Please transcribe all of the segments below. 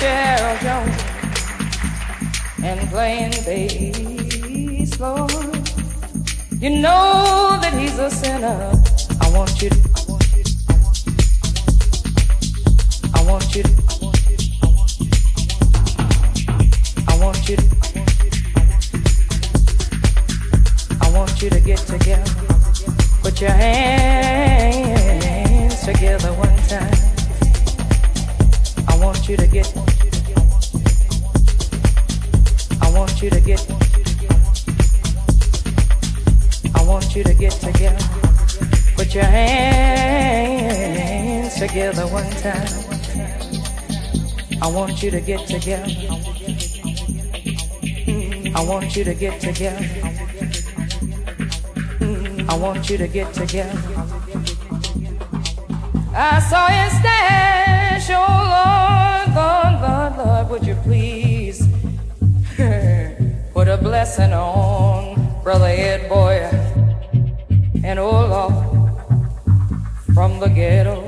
Jones and playing bass, Lord. You know that he's a sinner. I want you to want you to get together. I want you to get together. I want you to get together. I saw you stand, oh Lord, Lord, Lord, Lord, would you please put a blessing on Brother Ed Boyer and Olaf from the ghetto.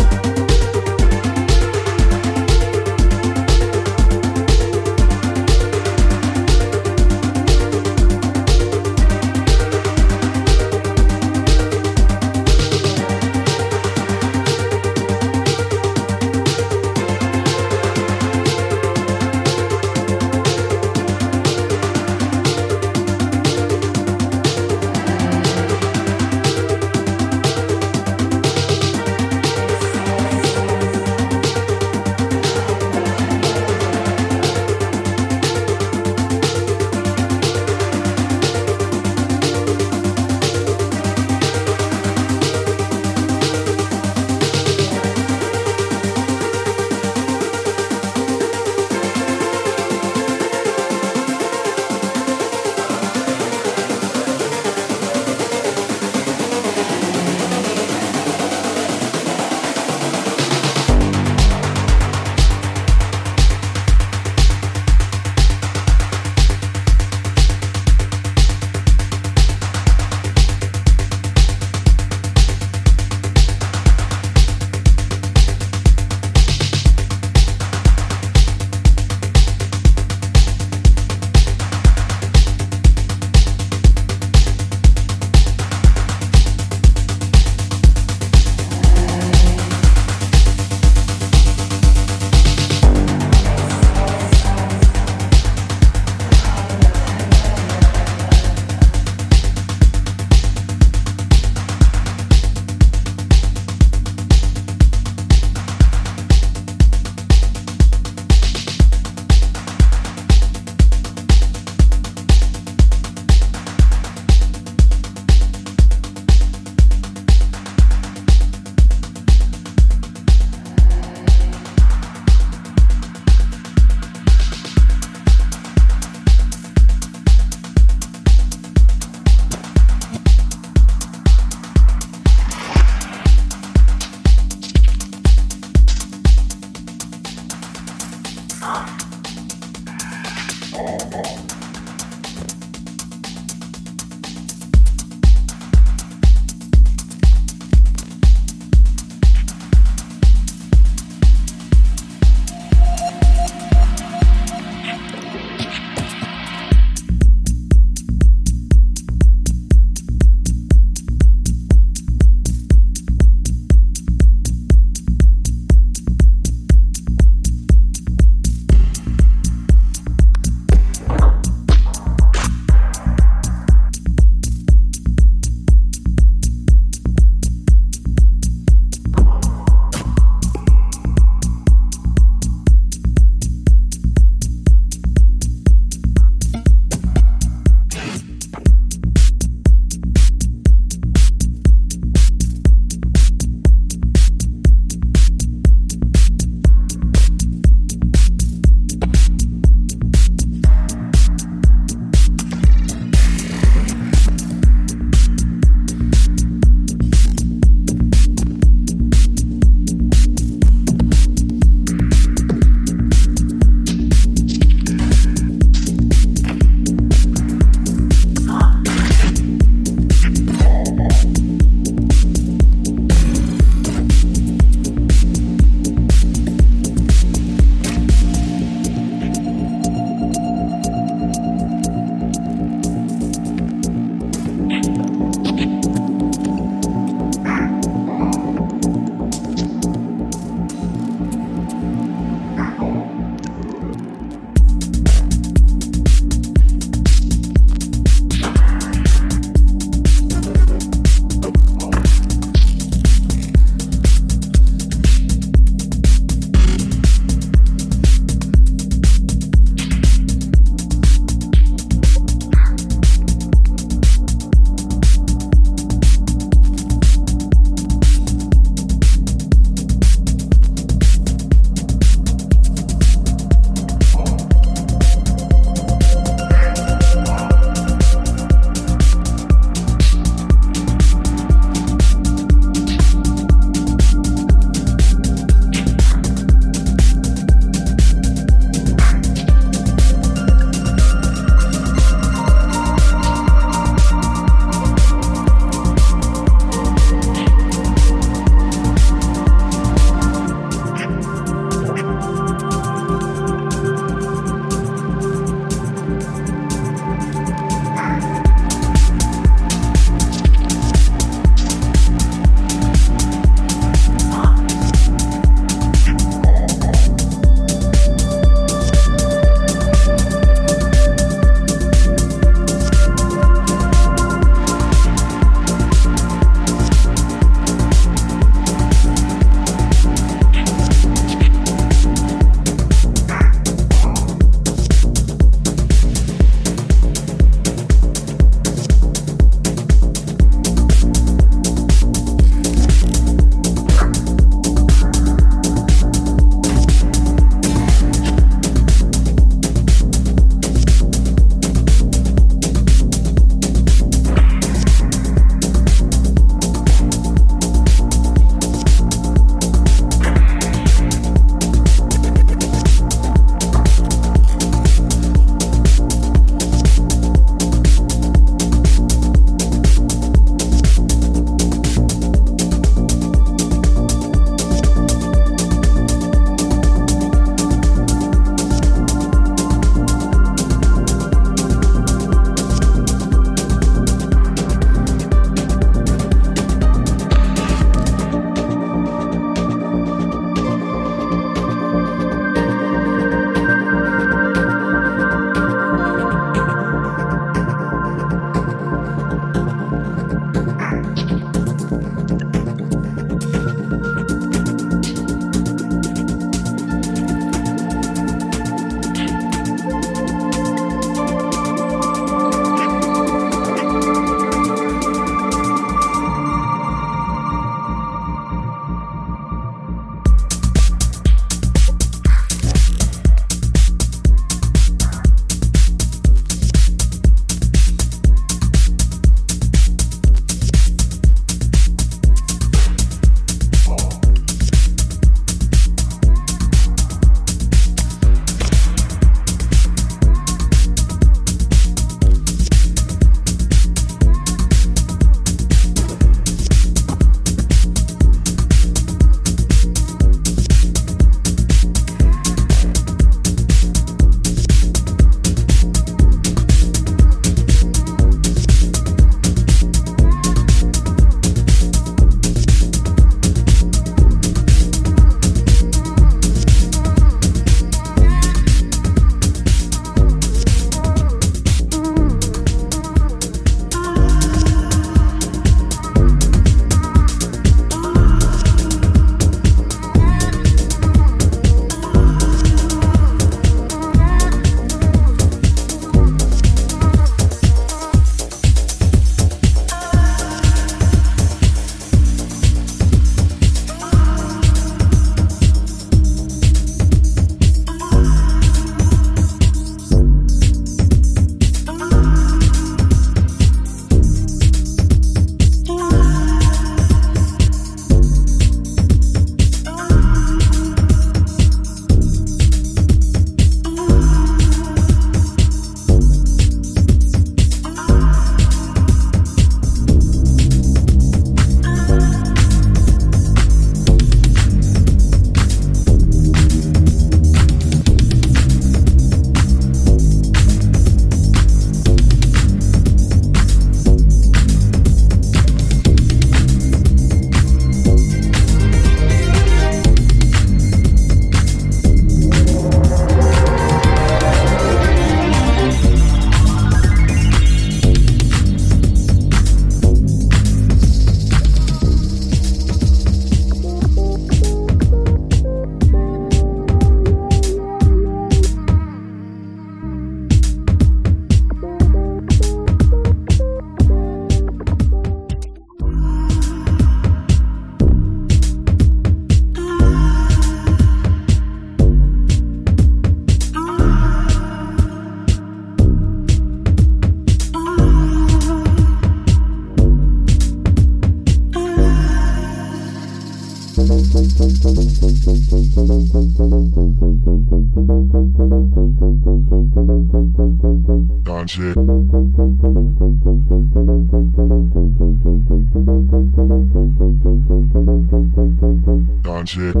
sound check.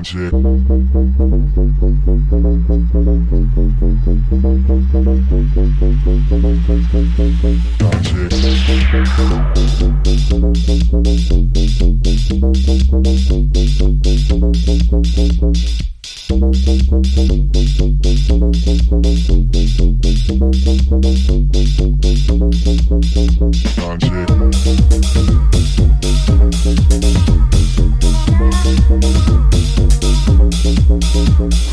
Gotcha. Gotcha. Gotcha. Gotcha.